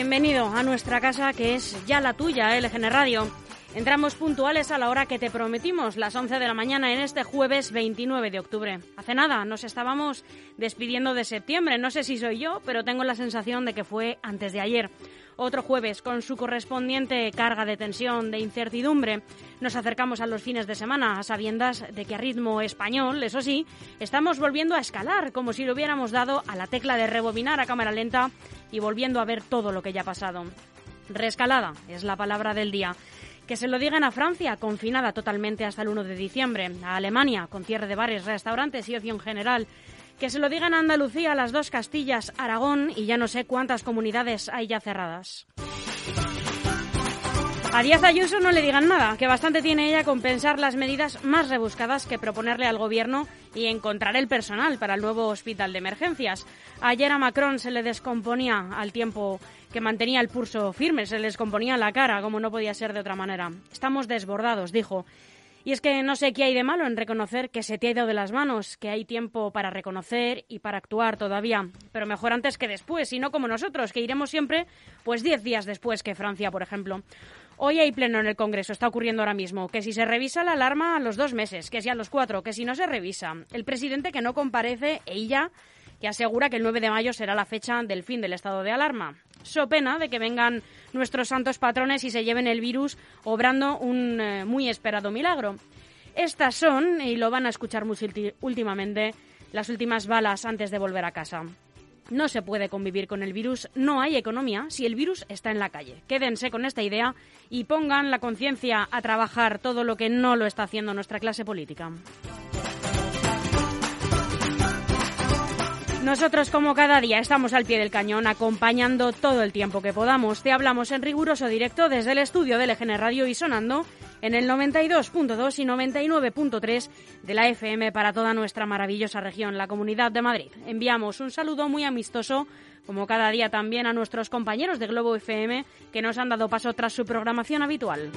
Bienvenido a nuestra casa que es ya la tuya, LGN Radio. Entramos puntuales a la hora que te prometimos, las 11 de la mañana en este jueves 29 de octubre. Hace nada nos estábamos despidiendo de septiembre, no sé si soy yo, pero tengo la sensación de que fue antes de ayer. Otro jueves, con su correspondiente carga de tensión, de incertidumbre, nos acercamos a los fines de semana, a sabiendas de que a ritmo español, eso sí, estamos volviendo a escalar, como si lo hubiéramos dado a la tecla de rebobinar a cámara lenta y volviendo a ver todo lo que ya ha pasado. Reescalada es la palabra del día. Que se lo digan a Francia, confinada totalmente hasta el 1 de diciembre, a Alemania, con cierre de bares, restaurantes y ocio en general, que se lo digan a Andalucía, las dos Castillas, Aragón y ya no sé cuántas comunidades hay ya cerradas. A Díaz Ayuso no le digan nada, que bastante tiene ella con pensar las medidas más rebuscadas que proponerle al gobierno y encontrar el personal para el nuevo hospital de emergencias. Ayer a Macron se le descomponía al tiempo que mantenía el pulso firme, se le descomponía la cara, como no podía ser de otra manera. Estamos desbordados, dijo. Y es que no sé qué hay de malo en reconocer que se te ha ido de las manos, que hay tiempo para reconocer y para actuar todavía, pero mejor antes que después, y no como nosotros, que iremos siempre pues diez días después que Francia, por ejemplo. Hoy hay pleno en el Congreso, está ocurriendo ahora mismo, que si se revisa la alarma a los dos meses, que si a los cuatro, que si no se revisa. El presidente que no comparece, ella, que asegura que el 9 de mayo será la fecha del fin del estado de alarma. So pena de que vengan nuestros santos patrones y se lleven el virus, obrando un eh, muy esperado milagro. Estas son, y lo van a escuchar muy últimamente, las últimas balas antes de volver a casa. No se puede convivir con el virus, no hay economía si el virus está en la calle. Quédense con esta idea y pongan la conciencia a trabajar todo lo que no lo está haciendo nuestra clase política. Nosotros, como cada día, estamos al pie del cañón, acompañando todo el tiempo que podamos. Te hablamos en riguroso directo desde el estudio de LGN Radio y sonando en el 92.2 y 99.3 de la FM para toda nuestra maravillosa región, la Comunidad de Madrid. Enviamos un saludo muy amistoso, como cada día también, a nuestros compañeros de Globo FM que nos han dado paso tras su programación habitual.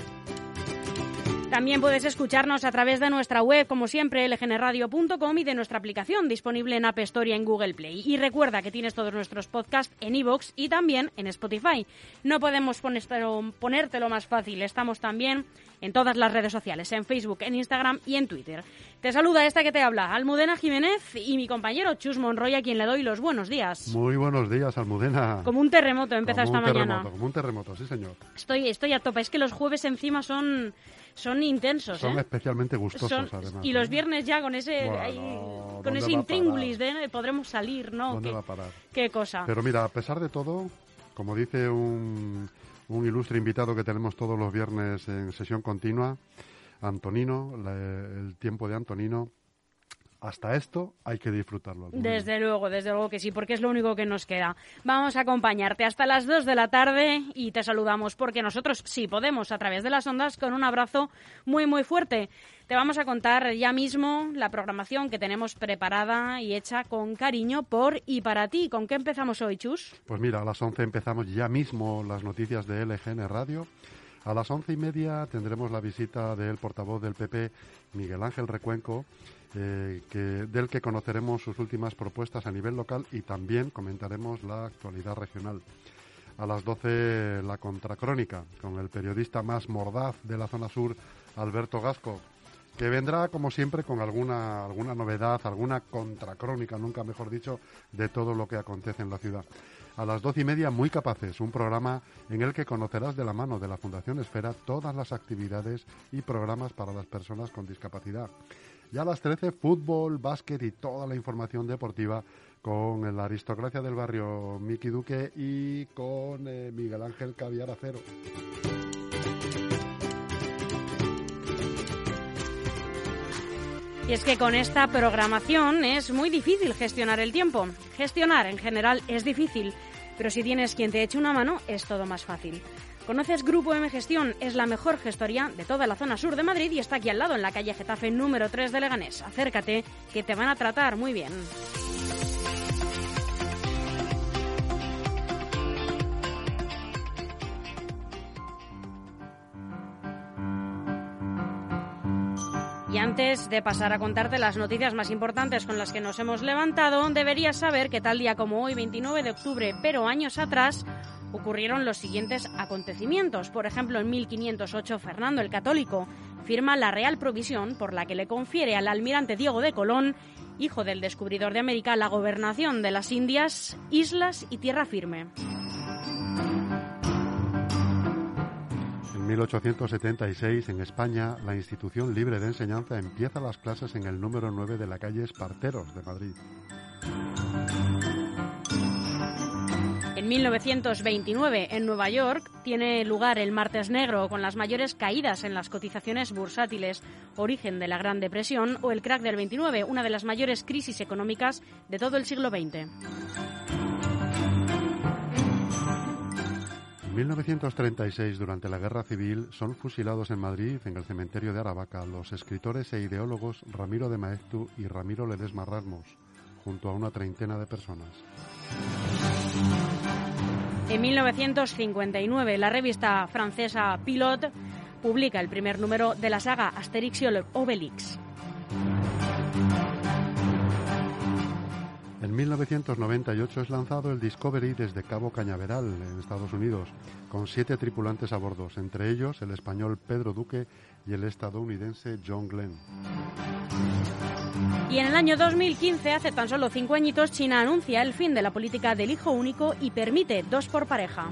También puedes escucharnos a través de nuestra web, como siempre, lgnradio.com y de nuestra aplicación disponible en App Store y en Google Play. Y recuerda que tienes todos nuestros podcasts en iVoox y también en Spotify. No podemos ponértelo más fácil. Estamos también en todas las redes sociales, en Facebook, en Instagram y en Twitter. Te saluda esta que te habla, Almudena Jiménez y mi compañero Chus Monroy, a quien le doy los buenos días. Muy buenos días, Almudena. Como un terremoto empezó esta mañana. Terremoto, como un terremoto, sí, señor. Estoy, estoy a tope. Es que los jueves encima son son intensos. Son ¿eh? especialmente gustosos, además. Y los viernes ya con ese, con ese intríngulis de podremos salir, ¿no? ¿Dónde va a parar? Qué cosa. Pero mira, a pesar de todo, como dice un, un ilustre invitado que tenemos todos los viernes en sesión continua, Antonino, el tiempo de Antonino, hasta esto hay que disfrutarlo. Desde luego, desde luego que sí, porque es lo único que nos queda. Vamos a acompañarte hasta las 2 de la tarde y te saludamos porque nosotros sí podemos a través de las ondas con un abrazo muy, muy fuerte. Te vamos a contar ya mismo la programación que tenemos preparada y hecha con cariño por y para ti. ¿Con qué empezamos hoy, Chus? Pues mira, a las 11 empezamos ya mismo las noticias de LGN Radio. A las once y media tendremos la visita del portavoz del PP, Miguel Ángel Recuenco, del que conoceremos sus últimas propuestas a nivel local y también comentaremos la actualidad regional. A las doce la contracrónica con el periodista más mordaz de la zona sur, Alberto Gasco, que vendrá como siempre con alguna, alguna novedad, alguna contracrónica, nunca mejor dicho, de todo lo que acontece en la ciudad a las doce y media Muy Capaces, un programa en el que conocerás de la mano de la Fundación Esfera todas las actividades y programas para las personas con discapacidad. Y a las trece fútbol, básquet y toda la información deportiva con la aristocracia del barrio Miki Duque y con eh, Miguel Ángel Caviar Acero. Y es que con esta programación es muy difícil gestionar el tiempo. Gestionar en general es difícil, pero si tienes quien te eche una mano es todo más fácil. ¿Conoces Grupo M Gestión? Es la mejor gestoría de toda la zona sur de Madrid y está aquí al lado, en la calle Getafe número 3 de Leganés. Acércate, que te van a tratar muy bien. Y antes de pasar a contarte las noticias más importantes con las que nos hemos levantado, deberías saber que tal día como hoy, 29 de octubre, pero años atrás, ocurrieron los siguientes acontecimientos. Por ejemplo, en 1508, Fernando el Católico firma la Real Provisión por la que le confiere al almirante Diego de Colón, hijo del descubridor de América, la gobernación de las Indias, islas y tierra firme. En 1876, en España, la institución libre de enseñanza empieza las clases en el número 9 de la calle Esparteros de Madrid. En 1929, en Nueva York, tiene lugar el Martes Negro, con las mayores caídas en las cotizaciones bursátiles, origen de la Gran Depresión, o el crack del 29, una de las mayores crisis económicas de todo el siglo XX. En 1936, durante la Guerra Civil, son fusilados en Madrid, en el cementerio de Aravaca, los escritores e ideólogos Ramiro de Maeztu y Ramiro Ledesma Ramos, junto a una treintena de personas. En 1959, la revista francesa Pilot publica el primer número de la saga Asterix y Obelix. En 1998 es lanzado el Discovery desde Cabo Cañaveral, en Estados Unidos, con siete tripulantes a bordo, entre ellos el español Pedro Duque y el estadounidense John Glenn. Y en el año 2015, hace tan solo cinco añitos, China anuncia el fin de la política del hijo único y permite dos por pareja.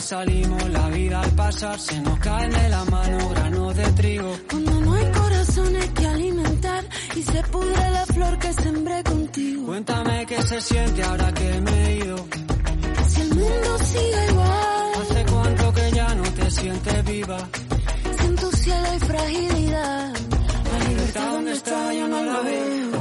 Salimos, la vida al pasar se nos cae de la mano grano de trigo. Cuando no hay corazones que alimentar y se pudre la flor que sembré contigo. Cuéntame qué se siente ahora que me he ido. Si el mundo sigue igual. Hace cuánto que ya no te sientes viva. Si en tu cielo hay fragilidad. La libertad donde está yo no la veo.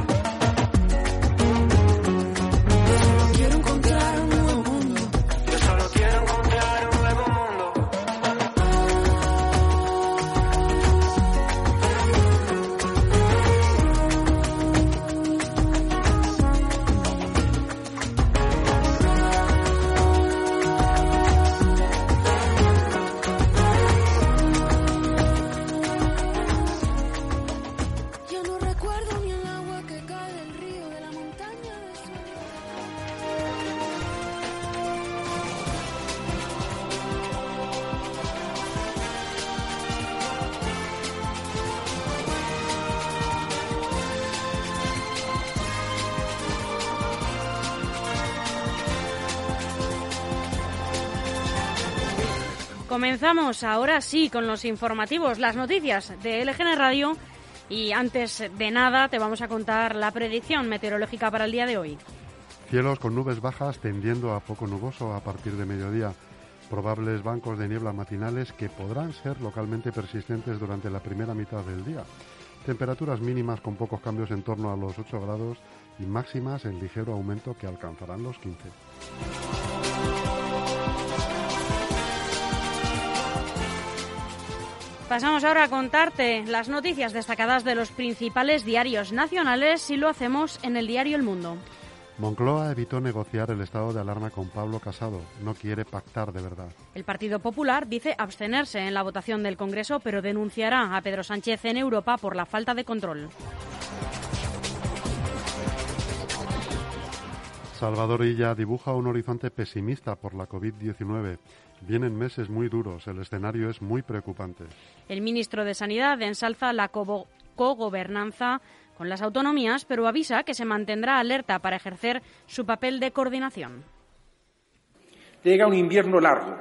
Comenzamos ahora sí con los informativos, las noticias de LGN Radio y antes de nada te vamos a contar la predicción meteorológica para el día de hoy. Cielos con nubes bajas tendiendo a poco nuboso a partir de mediodía. Probables bancos de niebla matinales que podrán ser localmente persistentes durante la primera mitad del día. Temperaturas mínimas con pocos cambios en torno a los 8 grados y máximas en ligero aumento que alcanzarán los 15. Pasamos ahora a contarte las noticias destacadas de los principales diarios nacionales y lo hacemos en el diario El Mundo. Moncloa evitó negociar el estado de alarma con Pablo Casado. No quiere pactar de verdad. El Partido Popular dice abstenerse en la votación del Congreso, pero denunciará a Pedro Sánchez en Europa por la falta de control. Salvador Illa dibuja un horizonte pesimista por la COVID-19. Vienen meses muy duros, el escenario es muy preocupante. El ministro de Sanidad ensalza la cogobernanza con las autonomías, pero avisa que se mantendrá alerta para ejercer su papel de coordinación. Llega un invierno largo.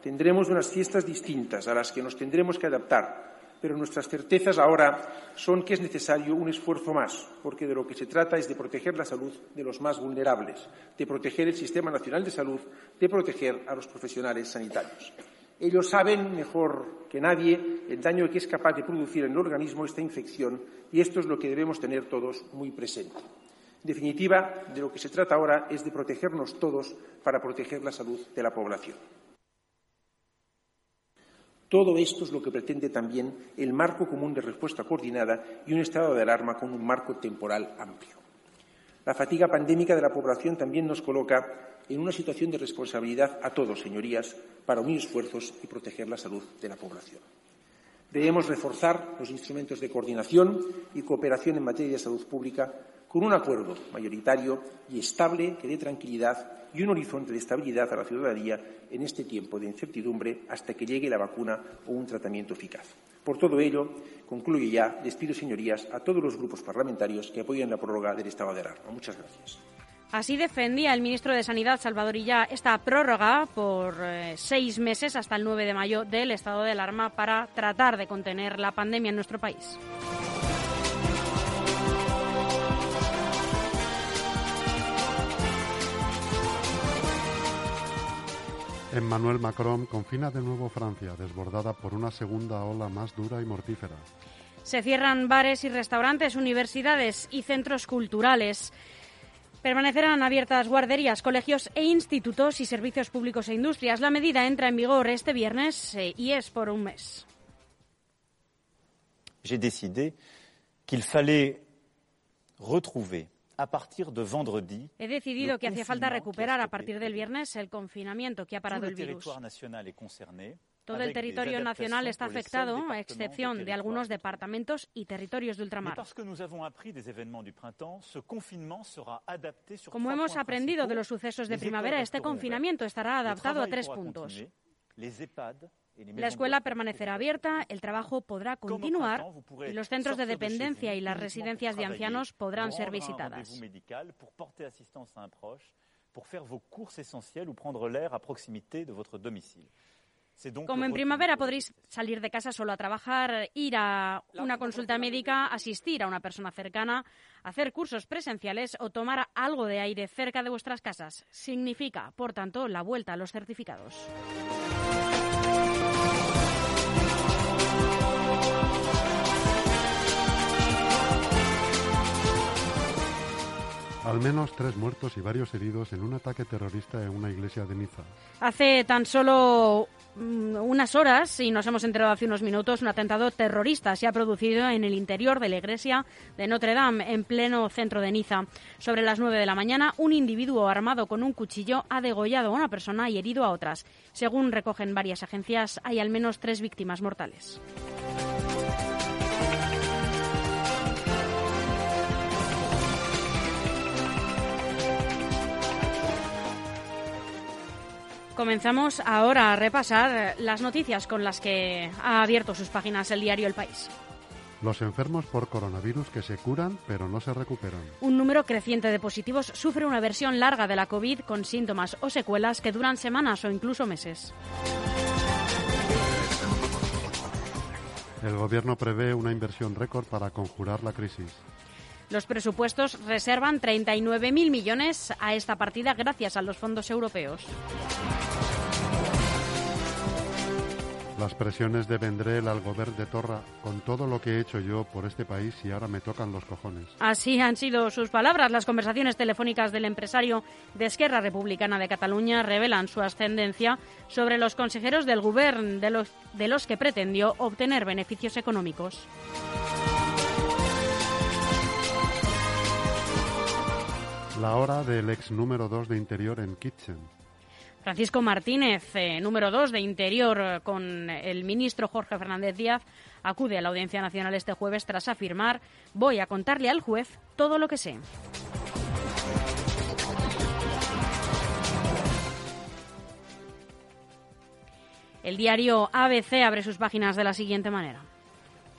Tendremos unas fiestas distintas a las que nos tendremos que adaptar pero nuestras certezas ahora son que es necesario un esfuerzo más, porque de lo que se trata es de proteger la salud de los más vulnerables, de proteger el Sistema Nacional de Salud, de proteger a los profesionales sanitarios. Ellos saben mejor que nadie el daño que es capaz de producir en el organismo esta infección y esto es lo que debemos tener todos muy presente. En definitiva, de lo que se trata ahora es de protegernos todos para proteger la salud de la población. Todo esto es lo que pretende también el marco común de respuesta coordinada y un estado de alarma con un marco temporal amplio. La fatiga pandémica de la población también nos coloca en una situación de responsabilidad a todos, señorías, para unir esfuerzos y proteger la salud de la población. Debemos reforzar los instrumentos de coordinación y cooperación en materia de salud pública con un acuerdo mayoritario y estable que dé tranquilidad y un horizonte de estabilidad a la ciudadanía en este tiempo de incertidumbre hasta que llegue la vacuna o un tratamiento eficaz. Por todo ello, concluyo ya, despido, señorías, a todos los grupos parlamentarios que apoyan la prórroga del estado de alarma. Muchas gracias. Así defendía el ministro de Sanidad, Salvador Illa, esta prórroga por eh, seis meses hasta el 9 de mayo del estado de alarma para tratar de contener la pandemia en nuestro país. Emmanuel Macron confina de nuevo Francia, desbordada por una segunda ola más dura y mortífera. Se cierran bares y restaurantes, universidades y centros culturales. Permanecerán abiertas guarderías, colegios e institutos y servicios públicos e industrias. La medida entra en vigor este viernes eh, y es por un mes. J'ai décidé qu'il fallait retrouver He decidido que hacía falta recuperar a partir del viernes el confinamiento que ha parado el virus. Todo el territorio nacional está afectado, a excepción de algunos departamentos y territorios de ultramar. Como hemos aprendido de los sucesos de primavera, este confinamiento estará adaptado a tres puntos. La escuela permanecerá abierta, el trabajo podrá continuar y los centros de dependencia y las residencias de ancianos podrán ser visitadas. Como en primavera podréis salir de casa solo a trabajar, ir a una consulta médica, asistir a una persona cercana, hacer cursos presenciales o tomar algo de aire cerca de vuestras casas. Significa, por tanto, la vuelta a los certificados. Al menos tres muertos y varios heridos en un ataque terrorista en una iglesia de Niza. Hace tan solo mm, unas horas, y nos hemos enterado hace unos minutos, un atentado terrorista se ha producido en el interior de la iglesia de Notre Dame, en pleno centro de Niza. Sobre las nueve de la mañana, un individuo armado con un cuchillo ha degollado a una persona y herido a otras. Según recogen varias agencias, hay al menos tres víctimas mortales. Comenzamos ahora a repasar las noticias con las que ha abierto sus páginas el diario El País. Los enfermos por coronavirus que se curan pero no se recuperan. Un número creciente de positivos sufre una versión larga de la COVID con síntomas o secuelas que duran semanas o incluso meses. El gobierno prevé una inversión récord para conjurar la crisis. Los presupuestos reservan 39.000 millones a esta partida gracias a los fondos europeos. Las presiones de Vendrell al gobierno de Torra, con todo lo que he hecho yo por este país y ahora me tocan los cojones. Así han sido sus palabras. Las conversaciones telefónicas del empresario de Esquerra Republicana de Cataluña revelan su ascendencia sobre los consejeros del gobierno de los, de los que pretendió obtener beneficios económicos. La hora del ex número 2 de Interior en Kitchen. Francisco Martínez, eh, número 2 de Interior, eh, con el ministro Jorge Fernández Díaz, acude a la Audiencia Nacional este jueves tras afirmar voy a contarle al juez todo lo que sé. El diario ABC abre sus páginas de la siguiente manera.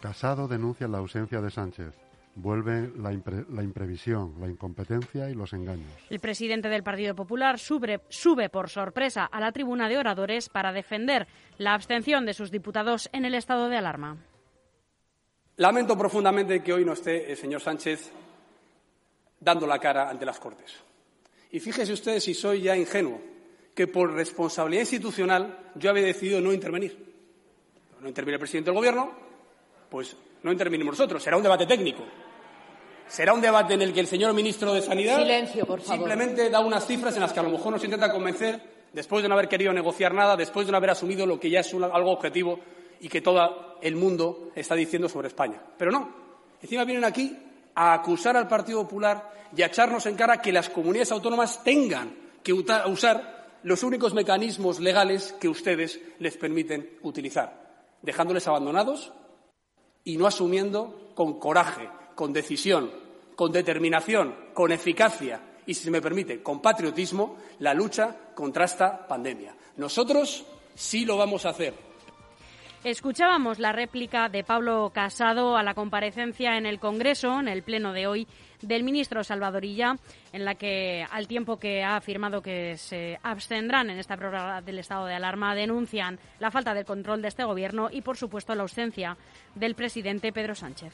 Casado denuncia la ausencia de Sánchez. Vuelve la, impre- la imprevisión, la incompetencia y los engaños. El presidente del Partido Popular sube, sube por sorpresa a la tribuna de oradores para defender la abstención de sus diputados en el estado de alarma. Lamento profundamente que hoy no esté el señor Sánchez dando la cara ante las Cortes. Y fíjese usted si soy ya ingenuo, que por responsabilidad institucional yo había decidido no intervenir. No interviene el presidente del Gobierno, pues no intervinimos nosotros. Será un debate técnico. Será un debate en el que el señor ministro de Sanidad Silencio, por favor. simplemente da unas cifras en las que a lo mejor nos intenta convencer, después de no haber querido negociar nada, después de no haber asumido lo que ya es un- algo objetivo y que todo el mundo está diciendo sobre España. Pero no. Encima vienen aquí a acusar al Partido Popular y a echarnos en cara que las comunidades autónomas tengan que usar los únicos mecanismos legales que ustedes les permiten utilizar, dejándoles abandonados y no asumiendo con coraje, con decisión, con determinación, con eficacia y, si se me permite, con patriotismo, la lucha contra esta pandemia. Nosotros sí lo vamos a hacer. Escuchábamos la réplica de Pablo Casado a la comparecencia en el Congreso, en el pleno de hoy, del ministro Salvadorilla, en la que, al tiempo que ha afirmado que se abstendrán en esta prórroga del estado de alarma, denuncian la falta de control de este gobierno y, por supuesto, la ausencia del presidente Pedro Sánchez.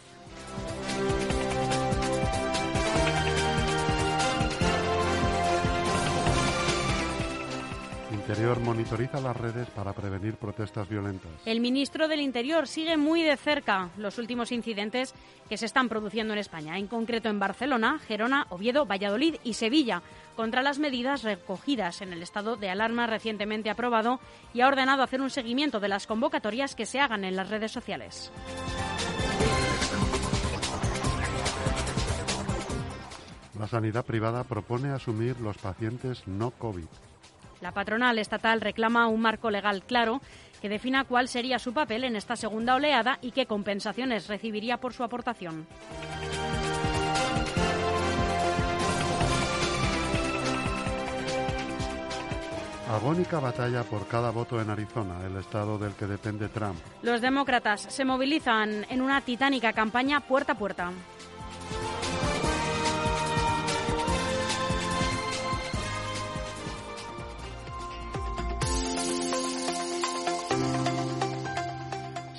Interior monitoriza las redes para prevenir protestas violentas. El ministro del Interior sigue muy de cerca los últimos incidentes que se están produciendo en España, en concreto en Barcelona, Gerona, Oviedo, Valladolid y Sevilla, contra las medidas recogidas en el estado de alarma recientemente aprobado y ha ordenado hacer un seguimiento de las convocatorias que se hagan en las redes sociales. La sanidad privada propone asumir los pacientes no COVID. La patronal estatal reclama un marco legal claro que defina cuál sería su papel en esta segunda oleada y qué compensaciones recibiría por su aportación. Agónica batalla por cada voto en Arizona, el estado del que depende Trump. Los demócratas se movilizan en una titánica campaña puerta a puerta.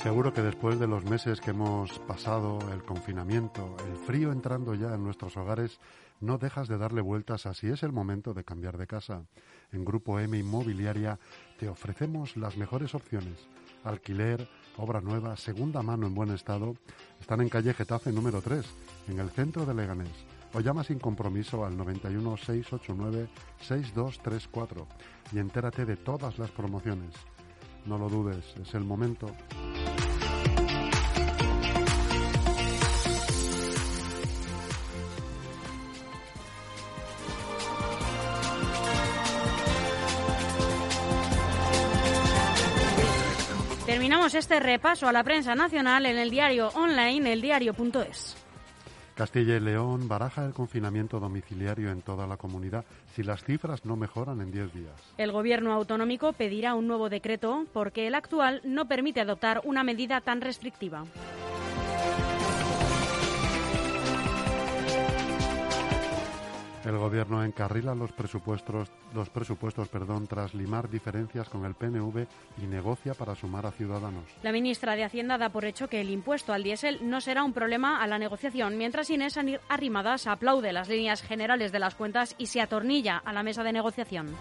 Seguro que después de los meses que hemos pasado, el confinamiento, el frío entrando ya en nuestros hogares, no dejas de darle vueltas a si es el momento de cambiar de casa. En Grupo M Inmobiliaria te ofrecemos las mejores opciones. Alquiler, obra nueva, segunda mano en buen estado. Están en calle Getafe número 3, en el centro de Leganés. O llama sin compromiso al 91 689 6234 y entérate de todas las promociones. No lo dudes, es el momento. Terminamos este repaso a la prensa nacional en el diario online eldiario.es. Castilla y León baraja el confinamiento domiciliario en toda la comunidad si las cifras no mejoran en 10 días. El gobierno autonómico pedirá un nuevo decreto porque el actual no permite adoptar una medida tan restrictiva. El gobierno encarrila los presupuestos, los presupuestos perdón, tras limar diferencias con el PNV y negocia para sumar a Ciudadanos. La ministra de Hacienda da por hecho que el impuesto al diésel no será un problema a la negociación, mientras Inés Arrimadas aplaude las líneas generales de las cuentas y se atornilla a la mesa de negociación.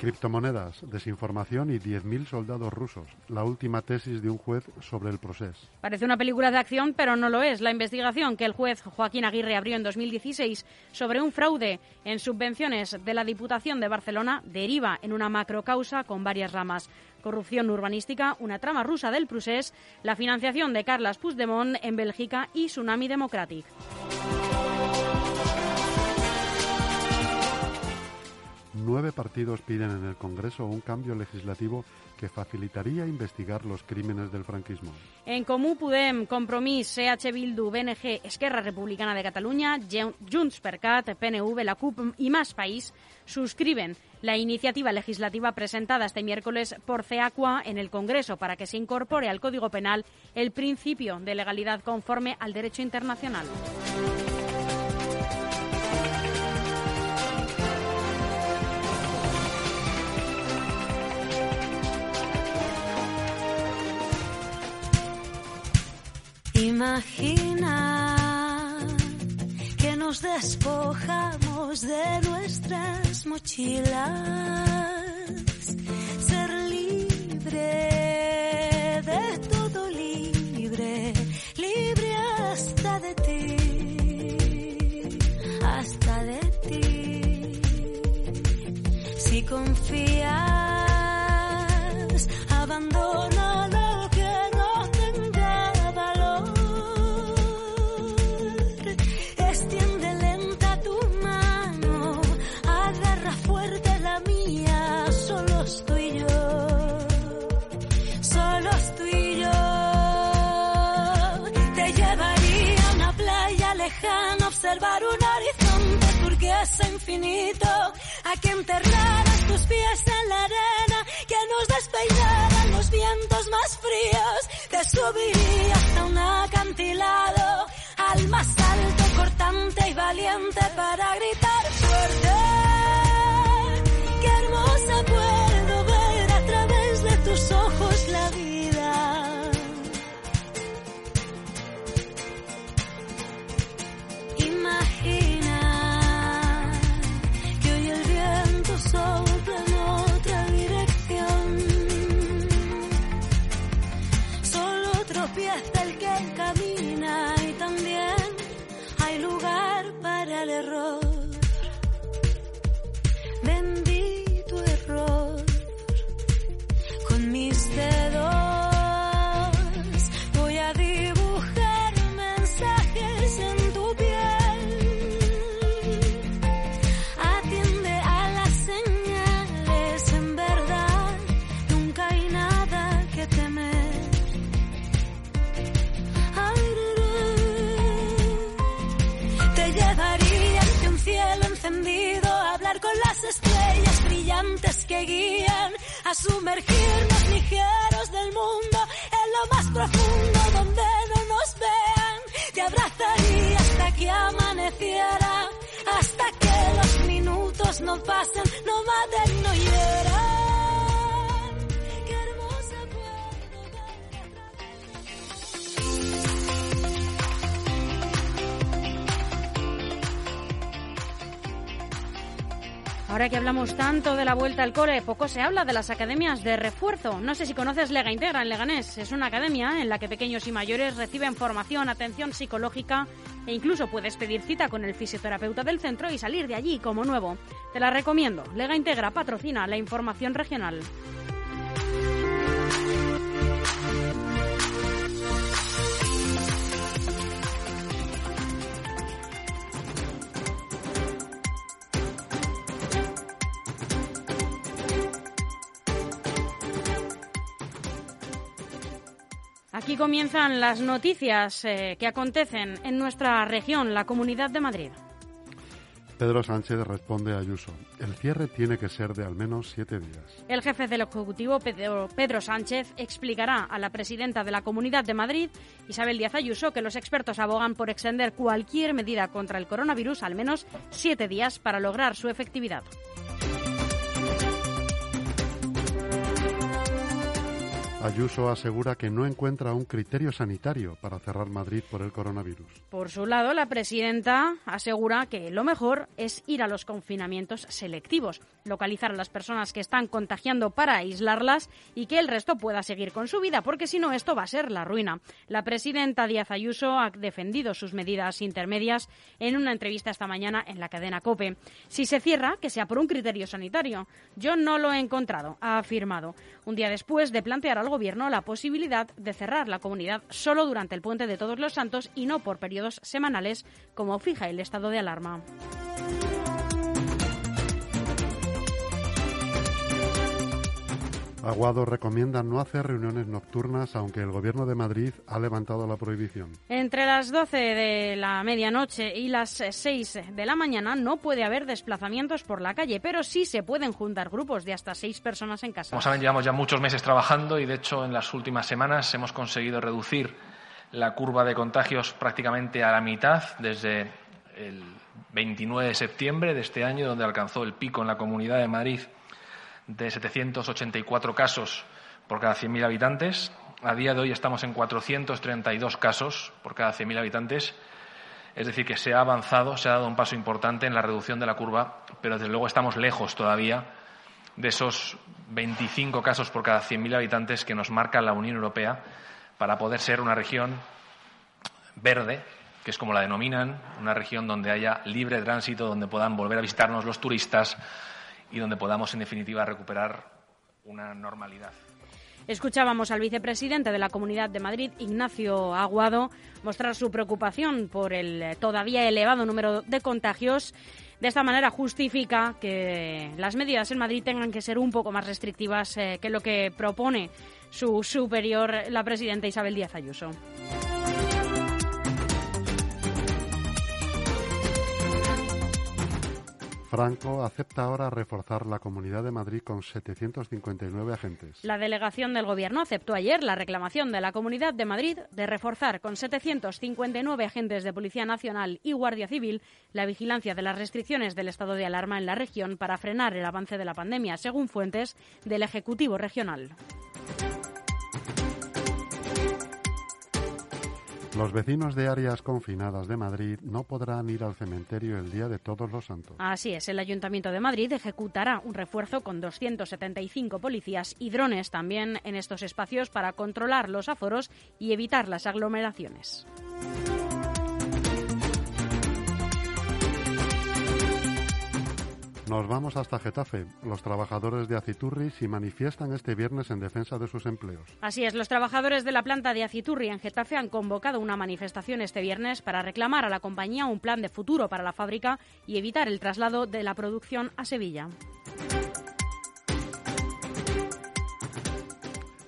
Criptomonedas, desinformación y 10.000 soldados rusos. La última tesis de un juez sobre el proceso. Parece una película de acción, pero no lo es. La investigación que el juez Joaquín Aguirre abrió en 2016 sobre un fraude en subvenciones de la Diputación de Barcelona deriva en una macrocausa con varias ramas. Corrupción urbanística, una trama rusa del procés, la financiación de Carles Puigdemont en Bélgica y Tsunami Democratic. Nueve partidos piden en el Congreso un cambio legislativo que facilitaría investigar los crímenes del franquismo. En Comú Podem, Compromís, CH Bildu, BNG, Esquerra Republicana de Cataluña, Junts per Cat, PNV, la CUP y Más País suscriben la iniciativa legislativa presentada este miércoles por CEACUA en el Congreso para que se incorpore al Código Penal el principio de legalidad conforme al derecho internacional. Imagina que nos despojamos de nuestras mochilas, ser libre fríos, te subiría hasta un acantilado, al más alto, cortante y valiente para gritar fuerte. Brillantes que guían a sumergirnos ligeros del mundo en lo más profundo donde no nos vean. Te abrazaría hasta que amaneciera, hasta que los minutos no pasen, no maten, no hieran. Ahora que hablamos tanto de la vuelta al cole, poco se habla de las academias de refuerzo. No sé si conoces Lega Integra en Leganés. Es una academia en la que pequeños y mayores reciben formación, atención psicológica e incluso puedes pedir cita con el fisioterapeuta del centro y salir de allí como nuevo. Te la recomiendo. Lega Integra patrocina la información regional. Aquí comienzan las noticias eh, que acontecen en nuestra región, la Comunidad de Madrid. Pedro Sánchez responde a Ayuso. El cierre tiene que ser de al menos siete días. El jefe del Ejecutivo, Pedro, Pedro, Sánchez, explicará a la presidenta de la Comunidad de Madrid, Isabel Díaz Ayuso, que los expertos abogan por extender cualquier medida contra el coronavirus al menos siete días para lograr su efectividad. Ayuso asegura que no encuentra un criterio sanitario para cerrar Madrid por el coronavirus. Por su lado, la presidenta asegura que lo mejor es ir a los confinamientos selectivos, localizar a las personas que están contagiando para aislarlas y que el resto pueda seguir con su vida, porque si no esto va a ser la ruina. La presidenta Díaz Ayuso ha defendido sus medidas intermedias en una entrevista esta mañana en la cadena COPE. Si se cierra, que sea por un criterio sanitario. Yo no lo he encontrado, ha afirmado, un día después de plantear algo Gobierno la posibilidad de cerrar la comunidad solo durante el puente de Todos los Santos y no por periodos semanales, como fija el estado de alarma. Aguado recomienda no hacer reuniones nocturnas, aunque el Gobierno de Madrid ha levantado la prohibición. Entre las 12 de la medianoche y las 6 de la mañana no puede haber desplazamientos por la calle, pero sí se pueden juntar grupos de hasta seis personas en casa. Como saben, llevamos ya muchos meses trabajando y, de hecho, en las últimas semanas hemos conseguido reducir la curva de contagios prácticamente a la mitad desde el 29 de septiembre de este año, donde alcanzó el pico en la Comunidad de Madrid de 784 casos por cada 100.000 habitantes. A día de hoy estamos en 432 casos por cada 100.000 habitantes. Es decir, que se ha avanzado, se ha dado un paso importante en la reducción de la curva, pero desde luego estamos lejos todavía de esos 25 casos por cada 100.000 habitantes que nos marca la Unión Europea para poder ser una región verde, que es como la denominan, una región donde haya libre tránsito, donde puedan volver a visitarnos los turistas, y donde podamos, en definitiva, recuperar una normalidad. Escuchábamos al vicepresidente de la Comunidad de Madrid, Ignacio Aguado, mostrar su preocupación por el todavía elevado número de contagios. De esta manera justifica que las medidas en Madrid tengan que ser un poco más restrictivas eh, que lo que propone su superior, la presidenta Isabel Díaz Ayuso. Franco acepta ahora reforzar la Comunidad de Madrid con 759 agentes. La delegación del Gobierno aceptó ayer la reclamación de la Comunidad de Madrid de reforzar con 759 agentes de Policía Nacional y Guardia Civil la vigilancia de las restricciones del estado de alarma en la región para frenar el avance de la pandemia, según fuentes del Ejecutivo Regional. Los vecinos de áreas confinadas de Madrid no podrán ir al cementerio el día de Todos los Santos. Así es, el Ayuntamiento de Madrid ejecutará un refuerzo con 275 policías y drones también en estos espacios para controlar los aforos y evitar las aglomeraciones. Nos vamos hasta Getafe. Los trabajadores de Aciturri se manifiestan este viernes en defensa de sus empleos. Así es, los trabajadores de la planta de Aciturri en Getafe han convocado una manifestación este viernes para reclamar a la compañía un plan de futuro para la fábrica y evitar el traslado de la producción a Sevilla.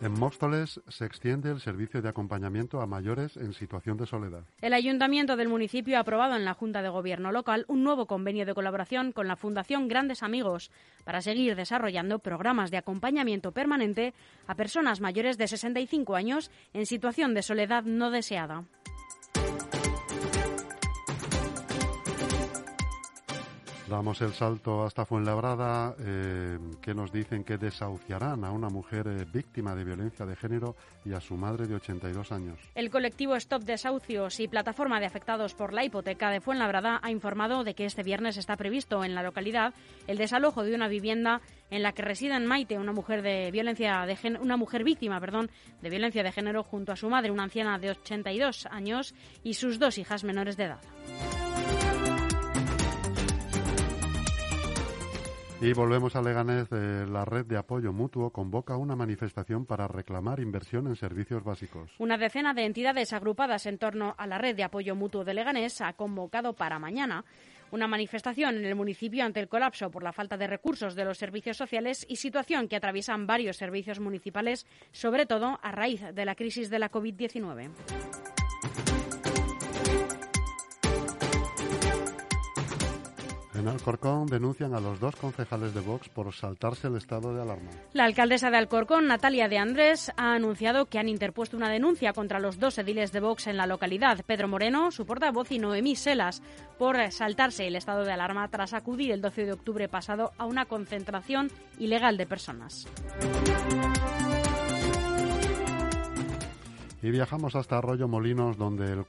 En Móstoles se extiende el servicio de acompañamiento a mayores en situación de soledad. El ayuntamiento del municipio ha aprobado en la Junta de Gobierno local un nuevo convenio de colaboración con la Fundación Grandes Amigos para seguir desarrollando programas de acompañamiento permanente a personas mayores de 65 años en situación de soledad no deseada. Damos el salto hasta Fuenlabrada, eh, que nos dicen que desahuciarán a una mujer eh, víctima de violencia de género y a su madre de 82 años. El colectivo Stop Desahucios y Plataforma de Afectados por la Hipoteca de Fuenlabrada ha informado de que este viernes está previsto en la localidad el desalojo de una vivienda en la que reside Maite, una mujer de violencia de una mujer víctima, perdón, de violencia de género junto a su madre, una anciana de 82 años y sus dos hijas menores de edad. Y volvemos a Leganés. la red de apoyo mutuo convoca una manifestación para reclamar inversión en servicios básicos. Una decena de entidades agrupadas en torno a la red de apoyo mutuo de Leganés ha convocado para mañana una manifestación en el municipio ante el colapso por la falta de recursos de los servicios sociales y situación que atraviesan varios servicios municipales, sobre todo a raíz de la crisis de la COVID-19. En Alcorcón denuncian a los dos concejales de Vox por saltarse el estado de alarma. La alcaldesa de Alcorcón, Natalia de Andrés, ha anunciado que han interpuesto una denuncia contra los dos ediles de Vox en la localidad, Pedro Moreno, su portavoz, y Noemí Selas, por saltarse el estado de alarma tras acudir el 12 de octubre pasado a una concentración ilegal de personas. Y viajamos hasta Arroyo Molinos, donde el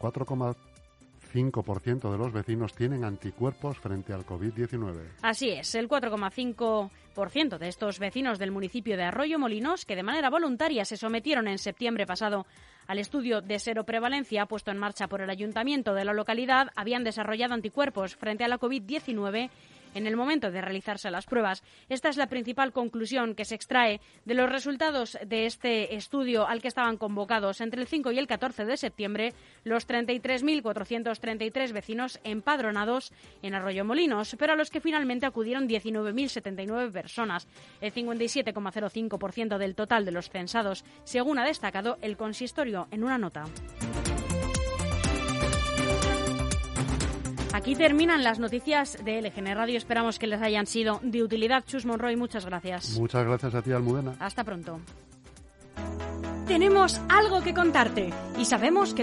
4,5% de los vecinos tienen anticuerpos frente al COVID-19. Así es, el 4,5% de estos vecinos del municipio de Arroyo Molinos, que de manera voluntaria se sometieron en septiembre pasado al estudio de seroprevalencia puesto en marcha por el ayuntamiento de la localidad, habían desarrollado anticuerpos frente a la COVID-19 en el momento de realizarse las pruebas. Esta es la principal conclusión que se extrae de los resultados de este estudio al que estaban convocados entre el 5 y el 14 de septiembre los 33.433 vecinos empadronados en Arroyo Molinos, pero a los que finalmente acudieron 19.079 personas, el 57,05% del total de los censados, según ha destacado el consistorio en una nota. Aquí terminan las noticias de LGN Radio. Esperamos que les hayan sido de utilidad. Chus Monroy, muchas gracias. Muchas gracias a ti, Almudena. Hasta pronto. Tenemos algo que contarte y sabemos que